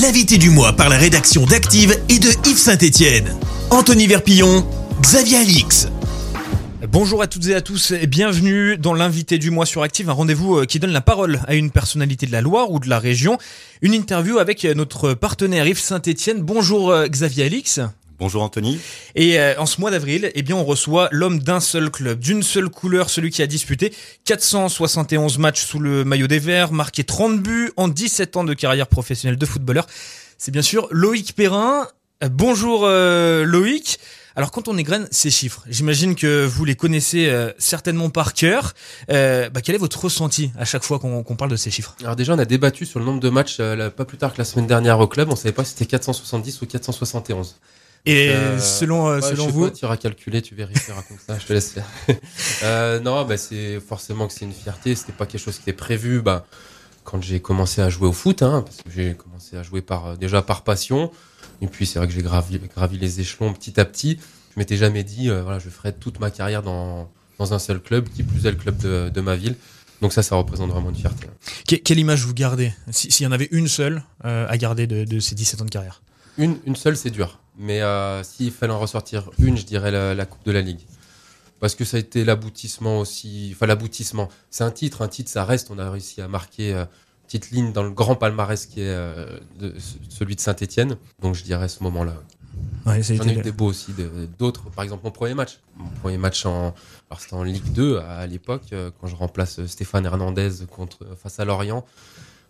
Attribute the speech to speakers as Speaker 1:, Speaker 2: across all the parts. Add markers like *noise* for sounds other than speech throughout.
Speaker 1: L'invité du mois par la rédaction d'Active et de Yves Saint-Etienne. Anthony Verpillon, Xavier Alix.
Speaker 2: Bonjour à toutes et à tous et bienvenue dans l'invité du mois sur Active, un rendez-vous euh, qui donne la parole à une personnalité de la Loire ou de la région. Une interview avec euh, notre partenaire Yves Saint-Etienne. Bonjour euh, Xavier Alix.
Speaker 3: Bonjour Anthony.
Speaker 2: Et en ce mois d'avril, eh bien, on reçoit l'homme d'un seul club, d'une seule couleur, celui qui a disputé 471 matchs sous le maillot des Verts, marqué 30 buts en 17 ans de carrière professionnelle de footballeur. C'est bien sûr Loïc Perrin. Bonjour Loïc. Alors quand on égrène ces chiffres, j'imagine que vous les connaissez euh, certainement par cœur. Euh, bah, quel est votre ressenti à chaque fois qu'on parle de ces chiffres?
Speaker 4: Alors déjà, on a débattu sur le nombre de matchs euh, pas plus tard que la semaine dernière au club. On savait pas si c'était 470 ou 471.
Speaker 2: Et selon selon vous,
Speaker 4: tu iras calculer, tu vérifieras comme ça. Je te laisse faire. *laughs* non, bah, c'est forcément que c'est une fierté. C'était pas quelque chose qui était prévu. Bah, quand j'ai commencé à jouer au foot, hein, parce que j'ai commencé à jouer par déjà par passion. Et puis c'est vrai que j'ai gravi, gravi, les échelons petit à petit. Je m'étais jamais dit, euh, voilà, je ferai toute ma carrière dans, dans un seul club, qui plus est le club de, de ma ville. Donc ça, ça représente vraiment une fierté.
Speaker 2: quelle image vous gardez S'il y en avait une seule euh, à garder de, de, ces 17 ans de carrière?
Speaker 4: Une, une seule, c'est dur. Mais euh, s'il fallait en ressortir une, je dirais la, la, Coupe de la Ligue. Parce que ça a été l'aboutissement aussi. Enfin, l'aboutissement. C'est un titre. Un titre, ça reste. On a réussi à marquer euh, petite ligne dans le grand palmarès qui est euh, de, celui de Saint-Etienne. Donc je dirais ce moment-là.
Speaker 2: Ouais,
Speaker 4: J'en ai eu des beaux aussi, d'autres. Par exemple, mon premier match. Mon premier match en, alors c'était en Ligue 2 à, l'époque, euh, quand je remplace Stéphane Hernandez contre, face à Lorient.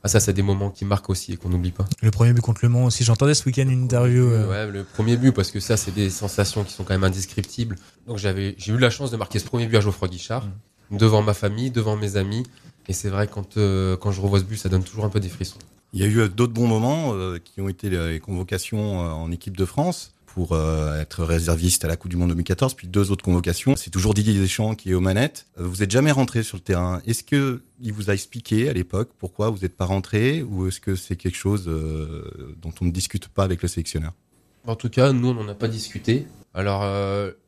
Speaker 4: Ah, ça, c'est des moments qui marquent aussi et qu'on n'oublie pas.
Speaker 2: Le premier but contre Le Mans aussi. J'entendais ce week-end une interview.
Speaker 4: Euh. Ouais, le premier but, parce que ça, c'est des sensations qui sont quand même indescriptibles. Donc, j'avais, j'ai eu la chance de marquer ce premier but à Geoffroy Guichard, mm. devant ma famille, devant mes amis. Et c'est vrai, quand, euh, quand je revois ce but, ça donne toujours un peu des frissons.
Speaker 3: Il y a eu euh, d'autres bons moments euh, qui ont été les convocations en équipe de France pour être réserviste à la Coupe du Monde 2014, puis deux autres convocations. C'est toujours Didier Deschamps qui est aux manettes. Vous n'êtes jamais rentré sur le terrain. Est-ce que il vous a expliqué à l'époque pourquoi vous n'êtes pas rentré, ou est-ce que c'est quelque chose dont on ne discute pas avec le sélectionneur?
Speaker 4: En tout cas, nous, on n'en a pas discuté. Alors,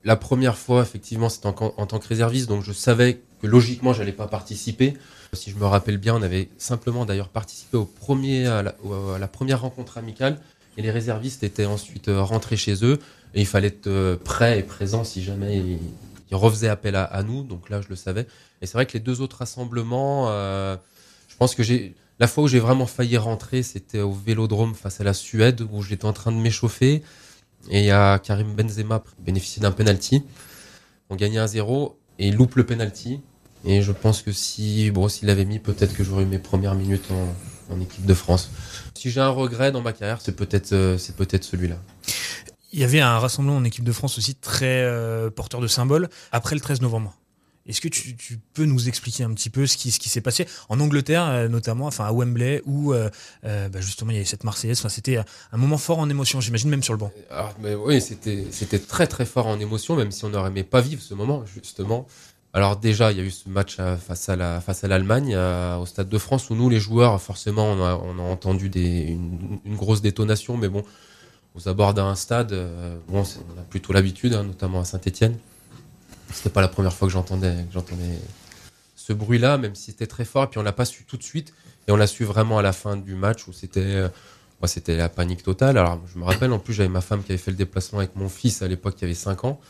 Speaker 4: la première fois, effectivement, c'était en, en, tant que réserviste, donc je savais que logiquement, j'allais pas participer. Si je me rappelle bien, on avait simplement d'ailleurs participé au premier, à la, première rencontre amicale et les réservistes étaient ensuite euh, rentrés chez eux et il fallait être euh, prêt et présent si jamais ils, refaisaient appel à, nous. Donc là, je le savais. Et c'est vrai que les deux autres rassemblements, euh, je pense que j'ai la fois où j'ai vraiment failli rentrer, c'était au Vélodrome face à la Suède où j'étais en train de m'échauffer et il y a Karim Benzema bénéficié d'un penalty. On gagnait 1-0 et il loupe le penalty. Et je pense que si, bon, s'il avait mis, peut-être que j'aurais eu mes premières minutes en, en, équipe de France. Si j'ai un regret dans ma carrière, c'est peut-être, euh, c'est peut-être celui-là.
Speaker 2: Il y avait un rassemblement en équipe de France aussi très euh, porteur de symboles après le 13 novembre. Est-ce que tu, tu, peux nous expliquer un petit peu ce qui, ce qui s'est passé? En Angleterre, euh, notamment, enfin à Wembley, où euh, bah justement il y avait cette Marseillaise. Enfin, c'était un moment fort en émotion, j'imagine même sur le banc.
Speaker 4: Alors, mais oui, c'était c'était très très fort en émotion, même si on n'aurait aimé pas vivre ce moment justement. Alors déjà, il y a eu ce match face à la face à l'Allemagne au Stade de France où nous les joueurs, forcément, on a, entendu une, grosse détonation, mais bon, aux abords d'un stade, bon, on a plutôt l'habitude, hein, notamment à Saint-Étienne. C'était pas la première fois que j'entendais, j'entendais ce bruit-là, même si c'était très fort. Et puis on l'a pas su tout de suite, et on l'a su vraiment à la fin du match où c'était, euh, moi c'était la panique totale. Alors je me rappelle, en plus j'avais ma femme qui avait fait le déplacement avec mon fils à l'époque qui avait 5 ans,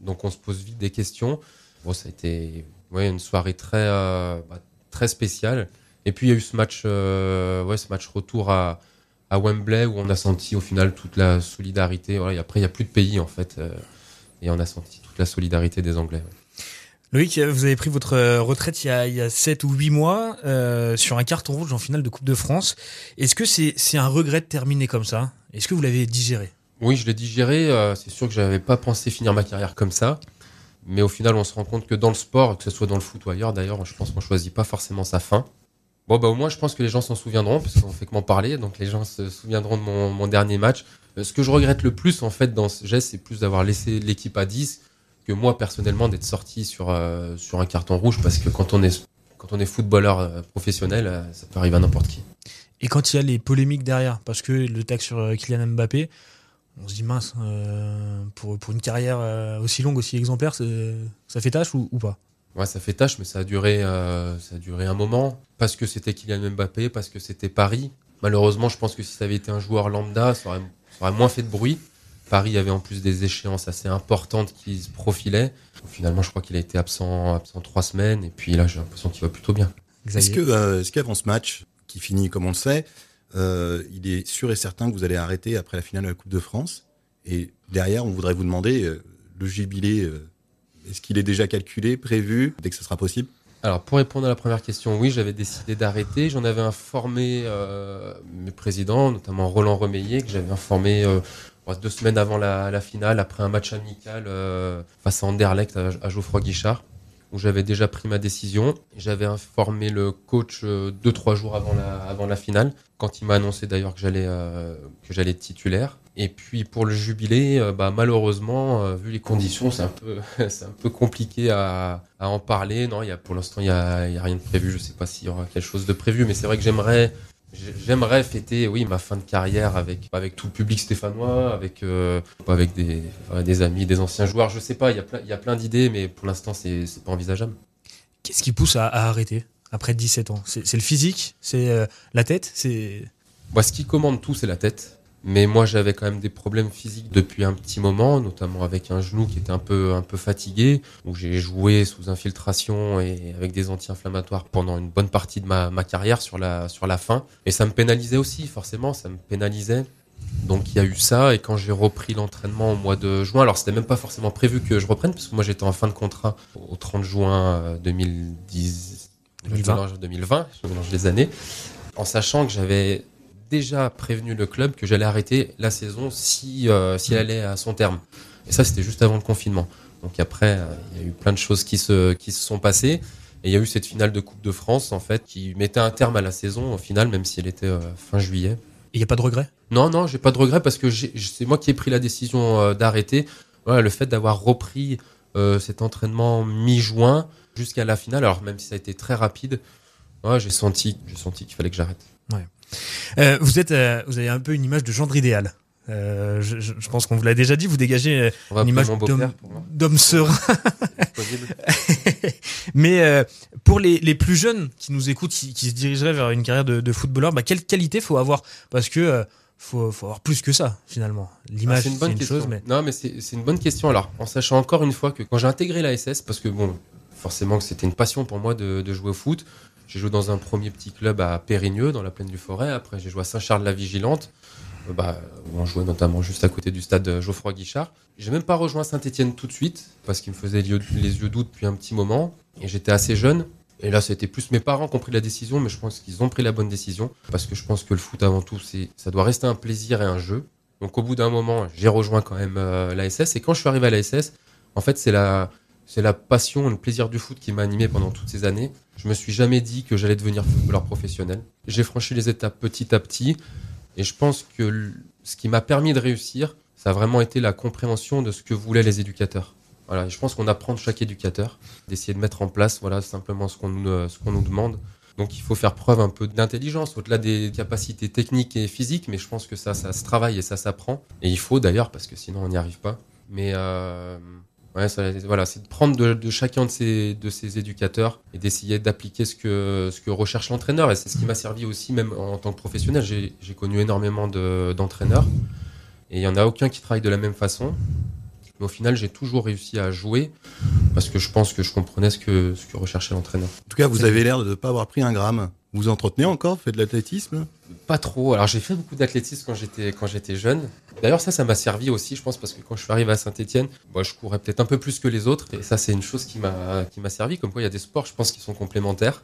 Speaker 4: donc on se pose vite des questions. Bon, ça a été, ouais, une soirée très, euh, bah, très spéciale. Et puis il y a eu ce match, euh, ouais, ce match retour à, à Wembley où on a senti au final toute la solidarité. Voilà, et après il y a plus de pays en fait. Euh, et on a senti toute la solidarité des Anglais.
Speaker 2: Loïc, vous avez pris votre retraite il y a, il y a 7 ou 8 mois euh, sur un carton rouge en finale de Coupe de France. Est-ce que c'est un regret de terminer comme ça? Est-ce que vous l'avez digéré?
Speaker 4: Oui, je l'ai digéré. Euh, c'est sûr que j'avais pas pensé finir ma carrière comme ça. Mais au final, on se rend compte que dans le sport, que ce soit dans le foot ou ailleurs, d'ailleurs, je pense qu'on choisit pas forcément sa fin. Bon, bah au moins, je pense que les gens s'en souviendront, parce qu'on fait que m'en parler, donc les gens se souviendront de mon, dernier match. Euh, ce que je regrette le plus, en fait, dans ce geste, c'est plus d'avoir laissé l'équipe à 10 que moi, personnellement, d'être sorti sur, euh, sur un carton rouge parce que quand on est, quand on est footballeur euh, professionnel, ça peut arriver à n'importe qui.
Speaker 2: Et quand il y a les polémiques derrière, parce que le tag sur Kylian Mbappé, on se dit mince, pour, pour une carrière aussi longue, aussi exemplaire, ça fait tâche ou, ou pas?
Speaker 4: Ouais, ça fait tâche, mais ça a duré, ça a duré un moment parce que c'était Kylian Mbappé, parce que c'était Paris Malheureusement, je pense que si ça avait été un joueur lambda, ça aurait, ça aurait moins fait de bruit. Paris avait en plus des échéances assez importantes qui se profilaient. Finalement, je crois qu'il a été absent, absent trois semaines. Et puis là, j'ai l'impression qu'il va plutôt bien.
Speaker 3: Est-ce que, euh, est-ce qu'avant ce match, qui finit comme on le sait, euh, il est sûr et certain que vous allez arrêter après la finale de la Coupe de France Et derrière, on voudrait vous demander euh, le jubilé. euh, est-ce qu'il est déjà calculé, prévu, dès que ce sera possible?
Speaker 4: Alors, pour répondre à la première question, oui, j'avais décidé d'arrêter. J'en avais informé mes présidents, notamment Roland Remeillet, que j'avais informé euh, deux semaines avant la, finale, après un match amical face à Anderlecht à, à Geoffroy Guichard, où j'avais déjà pris ma décision. J'avais informé le coach euh, deux, trois jours avant la, finale, quand il m'a annoncé d'ailleurs que j'allais euh, être titulaire. Et puis pour le jubilé, euh, bah, malheureusement, vu les conditions, c'est un peu, *laughs* un peu compliqué à, en parler. Non, il y a, pour l'instant, il y a, rien de prévu. Je sais pas s'il y aura quelque chose de prévu, mais c'est vrai que j'aimerais, j'aimerais fêter, oui, ma fin de carrière avec, avec tout le public stéphanois, avec, euh, avec des, amis, des anciens joueurs. Je sais pas, il y a plein, il y a plein d'idées, mais pour l'instant, c'est, c'est pas envisageable.
Speaker 2: Qu'est-ce qui pousse à, à arrêter après 17 ans? C'est le physique? C'est euh, la tête? C'est
Speaker 4: Moi, ce qui commande tout, c'est la tête. Mais moi, j'avais quand même des problèmes physiques depuis un petit moment, notamment avec un genou qui était un peu, un peu fatigué, où j'ai joué sous infiltration et avec des anti-inflammatoires pendant une bonne partie de ma, ma carrière sur la, sur la fin. Et ça me pénalisait aussi, forcément, ça me pénalisait. Donc il y a eu ça, et quand j'ai repris l'entraînement au mois de juin, alors c'était même pas forcément prévu que je reprenne, parce que moi j'étais en fin de contrat au 30 juin euh, 2010,
Speaker 2: 2020.
Speaker 4: Je mélange 2020, je mélange les années, en sachant que j'avais déjà prévenu le club que j'allais arrêter la saison si, euh, si elle allait à son terme. Et ça c'était juste avant le confinement. Donc après, euh, il y a eu plein de choses qui se, qui se sont passées. Et il y a eu cette finale de Coupe de France, en fait, qui mettait un terme à la saison, au final, même si elle était euh, fin juillet.
Speaker 2: il n'y a pas de regret
Speaker 4: Non, non, j'ai pas de regret parce que c'est moi qui ai pris la décision euh, d'arrêter. Voilà, le fait d'avoir repris euh, cet entraînement mi-juin jusqu'à la finale, alors même si ça a été très rapide, ouais, j'ai senti, j'ai senti qu'il fallait que j'arrête.
Speaker 2: Euh, vous êtes, euh, vous avez un peu une image de gendre idéal. Euh, je, pense qu'on vous l'a déjà dit. Vous dégagez une image d'homme serein. *laughs* Mais euh, pour les, les plus jeunes qui nous écoutent, qui, qui se dirigeraient vers une carrière de, de footballeur, bah, quelle qualité faut avoir? Parce que euh, faut, faut avoir plus que ça finalement.
Speaker 4: Ah,
Speaker 2: L'image,
Speaker 4: c'est une bonne
Speaker 2: une
Speaker 4: question.
Speaker 2: chose, mais
Speaker 4: Non, mais c'est c'est une bonne question. Alors, en sachant encore une fois que quand j'ai intégré la SS, parce que bon, forcément que c'était une passion pour moi de, de jouer au foot. J'ai joué dans un premier petit club à Périgneux, dans la plaine du Forêt. Après, j'ai joué à Saint-Charles-la-Vigilante, euh, bah, où on jouait notamment juste à côté du stade Geoffroy Guichard. J'ai même pas rejoint Saint-Etienne tout de suite, parce qu'il me faisait les yeux, doux depuis un petit moment. Et j'étais assez jeune. Et là, c'était plus mes parents qui ont pris la décision, mais je pense qu'ils ont pris la bonne décision. Parce que je pense que le foot, avant tout, ça doit rester un plaisir et un jeu. Donc, au bout d'un moment, j'ai rejoint quand même euh, la SS. Et quand je suis arrivé à la SS, en fait, c'est la, c'est la passion et le plaisir du foot qui m'a animé pendant toutes ces années. Je me suis jamais dit que j'allais devenir footballeur professionnel. J'ai franchi les étapes petit à petit. Et je pense que ce qui m'a permis de réussir, ça a vraiment été la compréhension de ce que voulaient les éducateurs. Voilà, je pense qu'on apprend de chaque éducateur, d'essayer de mettre en place voilà, simplement ce qu'on nous, euh, ce qu'on nous demande. Donc il faut faire preuve un peu d'intelligence, au-delà des capacités techniques et physiques, mais je pense que ça, ça se travaille et ça s'apprend. Et il faut d'ailleurs, parce que sinon on n'y arrive pas. Mais euh, ouais, voilà, c'est de prendre de, chacun de ces, de ces éducateurs et d'essayer d'appliquer ce que, ce que recherche l'entraîneur. Et c'est ce qui m'a servi aussi, même en tant que professionnel. J'ai connu énormément de- d'entraîneurs et il n'y en a aucun qui travaille de la même façon. Mais au final, j'ai toujours réussi à jouer parce que je pense que je comprenais ce que, ce que recherchait l'entraîneur.
Speaker 3: En tout cas, vous avez l'air de ne pas avoir pris un gramme. Vous vous entretenez encore Faites de l'athlétisme?
Speaker 4: Pas trop. Alors j'ai fait beaucoup d'athlétisme quand j'étais quand j'étais jeune. D'ailleurs ça ça m'a servi aussi je pense parce que quand je suis arrivé à Saint-Étienne, moi je courais peut-être un peu plus que les autres et ça c'est une chose qui m'a servi comme quoi il y a des sports je pense qui sont complémentaires.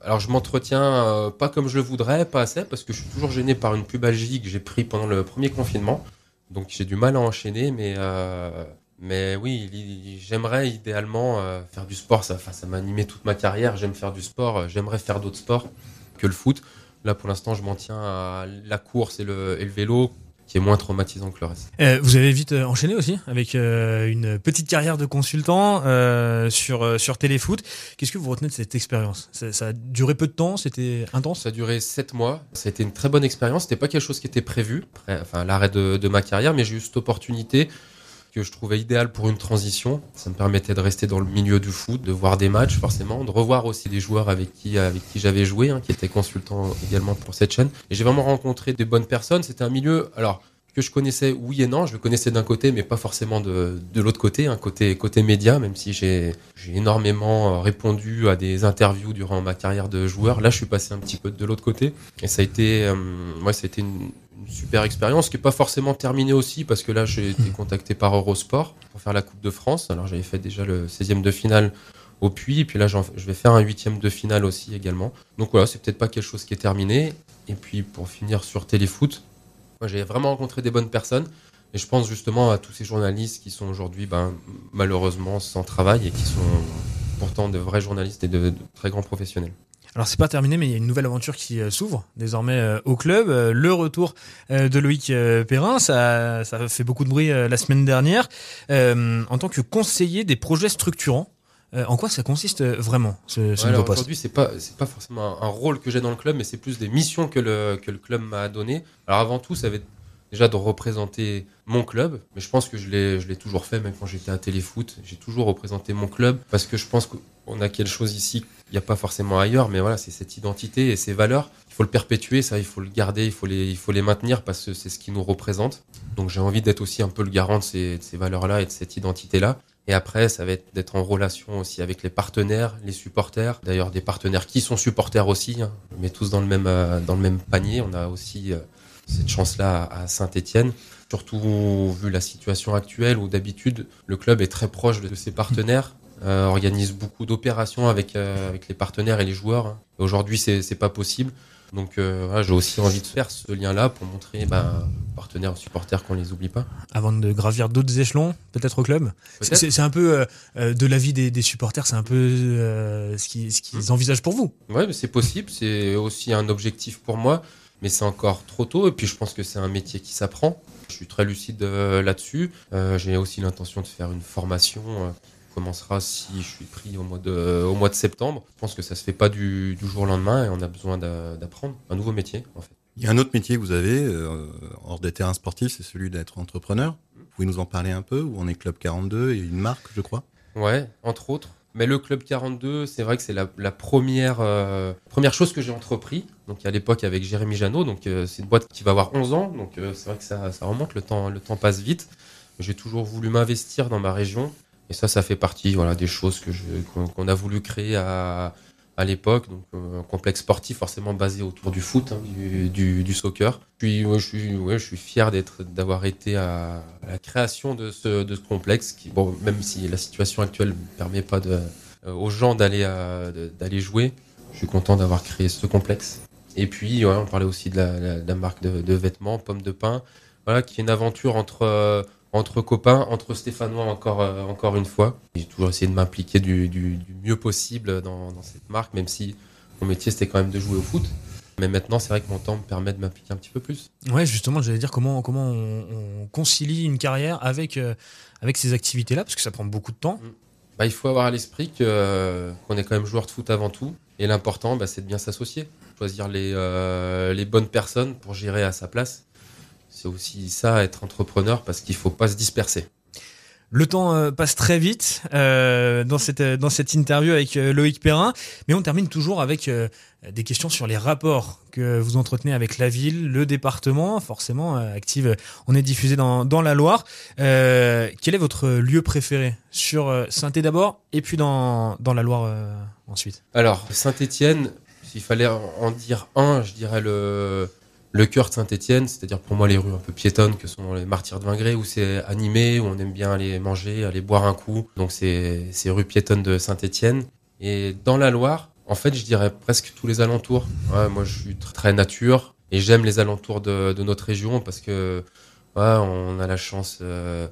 Speaker 4: Alors je m'entretiens euh, pas comme je le voudrais, pas assez parce que je suis toujours gêné par une pubalgie que j'ai pris pendant le premier confinement. Donc j'ai du mal à enchaîner mais euh, oui, j'aimerais idéalement euh, faire du sport. Ça, m'a animé toute ma carrière. J'aime faire du sport. J'aimerais faire d'autres sports que le foot. Là, pour l'instant, je m'en tiens à la course et le, et le vélo, qui est moins traumatisant que le reste.
Speaker 2: Euh, vous avez vite euh, enchaîné aussi avec euh, une petite carrière de consultant euh, sur sur Téléfoot. Qu'est-ce que vous retenez de cette expérience? Ça, ça a duré peu de temps, c'était intense?
Speaker 4: Ça a duré sept mois. Ça a été une très bonne expérience. C'était pas quelque chose qui était prévu, après, enfin l'arrêt de, de ma carrière, mais j'ai eu cette opportunité que je trouvais idéal pour une transition. Ça me permettait de rester dans le milieu du foot, de voir des matchs forcément, de revoir aussi des joueurs avec qui avec qui j'avais joué, hein, qui étaient consultants également pour cette chaîne. Et j'ai vraiment rencontré des bonnes personnes. C'était un milieu, alors que je connaissais oui et non. Je le connaissais d'un côté, mais pas forcément de, de l'autre côté, hein, côté côté média, même si j'ai énormément répondu à des interviews durant ma carrière de joueur. Là, je suis passé un petit peu de l'autre côté, et ça a été, euh, ça a été une, une super expérience qui n'est pas forcément terminée aussi parce que là j'ai été contacté par Eurosport pour faire la Coupe de France. Alors j'avais fait déjà le 16e de finale au Puy et puis là je vais faire un huitième de finale aussi également. Donc voilà, c'est peut-être pas quelque chose qui est terminé. Et puis pour finir sur Téléfoot, moi j'ai vraiment rencontré des bonnes personnes et je pense justement à tous ces journalistes qui sont aujourd'hui ben, malheureusement sans travail et qui sont pourtant de vrais journalistes et de, de très grands professionnels.
Speaker 2: Alors c'est pas terminé, mais il y a une nouvelle aventure qui euh, s'ouvre désormais euh, au club. Euh, le retour de Loïc Perrin, ça, ça fait beaucoup de bruit la semaine dernière. en tant que conseiller des projets structurants, en quoi ça consiste vraiment ce, ce nouveau poste?
Speaker 4: Aujourd'hui, c'est pas c'est pas forcément un, rôle que j'ai dans le club, mais c'est plus des missions que le que le club m'a donné. Alors avant tout, ça va être déjà de représenter mon club, mais je pense que je l'ai, je l'ai toujours fait, même quand j'étais à Téléfoot. J'ai toujours représenté mon club parce que je pense qu'on a quelque chose ici qu'il n'y a pas forcément ailleurs, mais voilà, c'est cette identité et ces valeurs. Il faut le perpétuer, ça, il faut le garder, il faut les, il faut les maintenir parce que c'est ce qui nous représente. Donc j'ai envie d'être aussi un peu le garant de ces, valeurs-là et de cette identité-là. Et après, ça va être d'être en relation aussi avec les partenaires, les supporters. D'ailleurs, des partenaires qui sont supporters aussi. Hein. On met tous dans le même, euh, dans le même panier. On a aussi euh, cette chance-là à Saint-Etienne. Surtout vu la situation actuelle où d'habitude le club est très proche de ses partenaires, euh, organise beaucoup d'opérations avec, euh, avec les partenaires et les joueurs. Aujourd'hui, c'est, c'est pas possible. Donc euh, voilà, j'ai aussi envie de faire ce lien-là pour montrer ben, aux partenaires, aux supporters qu'on les oublie pas.
Speaker 2: Avant de gravir d'autres échelons, peut-être au club? C'est, un peu euh, de l'avis des, des supporters, c'est un peu euh, ce qu'ils, qu'ils envisagent pour vous.
Speaker 4: Mais c'est possible. C'est aussi un objectif pour moi, mais c'est encore trop tôt. Et puis je pense que c'est un métier qui s'apprend. Je suis très lucide là-dessus. J'ai aussi l'intention de faire une formation commencera si je suis pris au mois de, au mois de septembre. Je pense que ça se fait pas du, du jour au lendemain et on a besoin d'a- d'apprendre un nouveau métier en fait.
Speaker 3: Il y a un autre métier que vous avez, euh, hors des terrains sportifs, c'est celui d'être entrepreneur. Vous pouvez nous en parler un peu Où on est Club 42 et une marque, je crois
Speaker 4: Ouais, entre autres. Mais le Club 42, c'est vrai que c'est la, la première, euh, première chose que j'ai entrepris. Donc à l'époque avec Jérémy Janot, donc euh, c'est une boîte qui va avoir 11 ans. Donc c'est vrai que ça, ça remonte, le temps, le temps passe vite. J'ai toujours voulu m'investir dans ma région. Et ça, ça fait partie voilà, des choses que qu'on a voulu créer à, à l'époque. Donc euh, un complexe sportif forcément basé autour du foot, hein, du, du, soccer. Puis je suis, ouais, je suis fier d'être, d'avoir été à, la création de ce, de ce complexe. Bon, même si la situation actuelle ne permet pas euh, aux gens d'aller d'aller jouer, je suis content d'avoir créé ce complexe. Et puis, on parlait aussi de la, marque de, de vêtements, Pomme de Pain, voilà, qui est une aventure entre, euh, entre copains, entre Stéphanois encore, euh, encore une fois. J'ai toujours essayé de m'impliquer du, du- du mieux possible dans, dans cette marque, même si mon métier c'était quand même de jouer au foot. Mais maintenant, c'est vrai que mon temps me permet de m'impliquer un petit peu plus.
Speaker 2: Ouais, justement, j'allais dire comment comment on, on concilie une carrière avec euh, avec ces activités-là, parce que ça prend beaucoup de temps.
Speaker 4: Bah, il faut avoir à l'esprit euh, qu'on est quand même joueur de foot avant tout. Et l'important, bah, c'est de bien s'associer. Choisir les, les bonnes personnes pour gérer à sa place. C'est aussi ça, être entrepreneur, parce qu'il faut pas se disperser.
Speaker 2: Le temps euh, passe très vite euh, dans cette euh, dans cette interview avec Loïc Perrin, mais on termine toujours avec euh, des questions sur les rapports que vous entretenez avec la ville, le département. Forcément, euh, Active, on est diffusé dans dans la Loire. Quel est votre lieu préféré? Sur euh, Saint-Étienne d'abord et puis dans dans la Loire ensuite
Speaker 4: Alors, Saint-Étienne, s'il fallait en dire un, je dirais le, le cœur de Saint-Étienne, c'est-à-dire pour moi les rues un peu piétonnes que sont les Martyrs de Vingré, où c'est animé, où on aime bien aller manger, aller boire un coup. Donc, c'est ces rues piétonnes de Saint-Étienne. Et dans la Loire, en fait, je dirais presque tous les alentours. Ouais, moi, je suis tr- très nature et j'aime les alentours de, de notre région parce que ouais, on a la chance euh,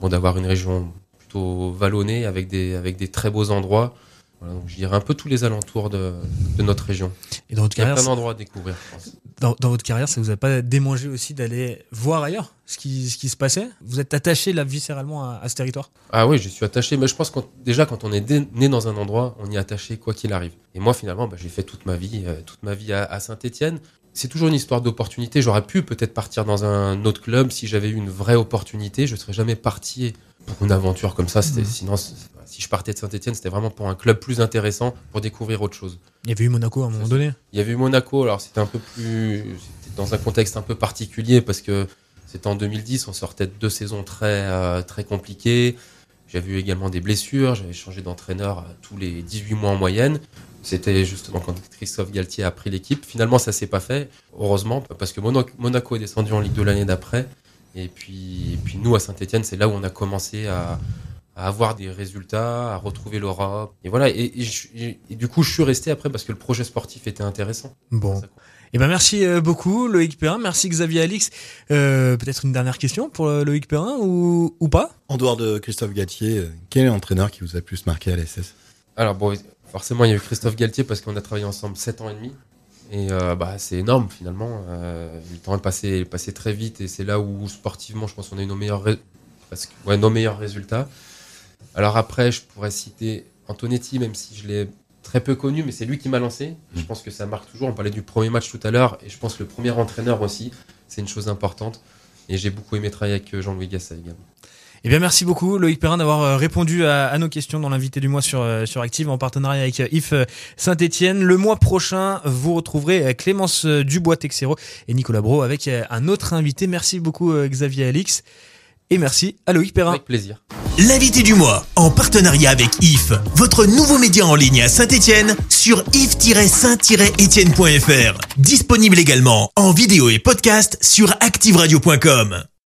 Speaker 4: bon, d'avoir une région plutôt vallonnée avec des, avec des très beaux endroits. Voilà, donc je dirais un peu tous les alentours de, de notre région.
Speaker 2: Et dans votre
Speaker 4: Il y a
Speaker 2: carrière,
Speaker 4: plein d'endroits à découvrir, je pense.
Speaker 2: Dans, votre carrière, ça vous a pas démangé aussi d'aller voir ailleurs ce qui se passait? Vous êtes attaché là viscéralement à, ce territoire?
Speaker 4: Ah oui, je suis attaché. Mais je pense que déjà, quand on est né dans un endroit, on y est attaché quoi qu'il arrive. Et moi, finalement, bah, j'ai fait toute ma vie, euh, toute ma vie à, à Saint-Étienne. C'est toujours une histoire d'opportunité. J'aurais pu peut-être partir dans un autre club si j'avais eu une vraie opportunité. Je serais jamais parti pour une aventure comme ça. C'était,
Speaker 2: Mhm.
Speaker 4: Sinon, si je partais de Saint-Etienne, c'était vraiment pour un club plus intéressant, pour découvrir autre chose.
Speaker 2: Il y avait eu Monaco à un moment donné.
Speaker 4: Il y avait eu Monaco, alors c'était un peu plus. C'était dans un contexte un peu particulier parce que c'était en 2010, on sortait de deux saisons très, euh, très compliquées. J'avais eu également des blessures, j'avais changé d'entraîneur euh, tous les 18 mois en moyenne. C'était justement quand Christophe Galtier a pris l'équipe. Finalement, ça s'est pas fait, heureusement, parce que Monaco, est descendu en Ligue 2 l'année d'après. Et puis, et puis nous, à Saint-Etienne, c'est là où on a commencé à, à avoir des résultats, à retrouver l'Europe. Et voilà, et- et du coup, je suis resté après parce que le projet sportif était intéressant.
Speaker 2: Bon. Eh ben merci euh, beaucoup Loïc Perrin, merci Xavier Alix. Euh, Peut-être une dernière question pour euh, Loïc Perrin ou, ou pas?
Speaker 3: En dehors de Christophe Galtier, quel est l'entraîneur qui vous a plus marqué à l'SS
Speaker 4: Alors bon, forcément, il y a eu Christophe Galtier parce qu'on a travaillé ensemble 7 ans et demi. Et euh, bah, c'est énorme finalement. Euh, le temps est passé, est passé très vite et c'est là où sportivement, je pense qu'on a eu nos meilleurs, ré- parce que, ouais, nos meilleurs résultats. Alors après, je pourrais citer Antonetti, même si je l'ai très peu connu, mais c'est lui qui m'a lancé. Je pense que ça marque toujours. On parlait du premier match tout à l'heure et je pense que le premier entraîneur aussi, c'est une chose importante. Et j'ai beaucoup aimé travailler avec euh, Jean-Louis Gasset également.
Speaker 2: Eh bien merci beaucoup Loïc Perrin d'avoir euh, répondu à, à nos questions dans l'invité du mois sur, euh, sur Active en partenariat avec IF Saint-Etienne. Le mois prochain, vous retrouverez Clémence Dubois-Texero et Nicolas Bro avec un autre invité. Merci beaucoup Xavier Alix et merci à Loïc Perrin.
Speaker 4: Avec plaisir.
Speaker 1: L'invité du mois, en partenariat avec IF, votre nouveau média en ligne à Saint-Etienne sur if-saint-etienne.fr. Disponible également en vidéo et podcast sur activeradio.com.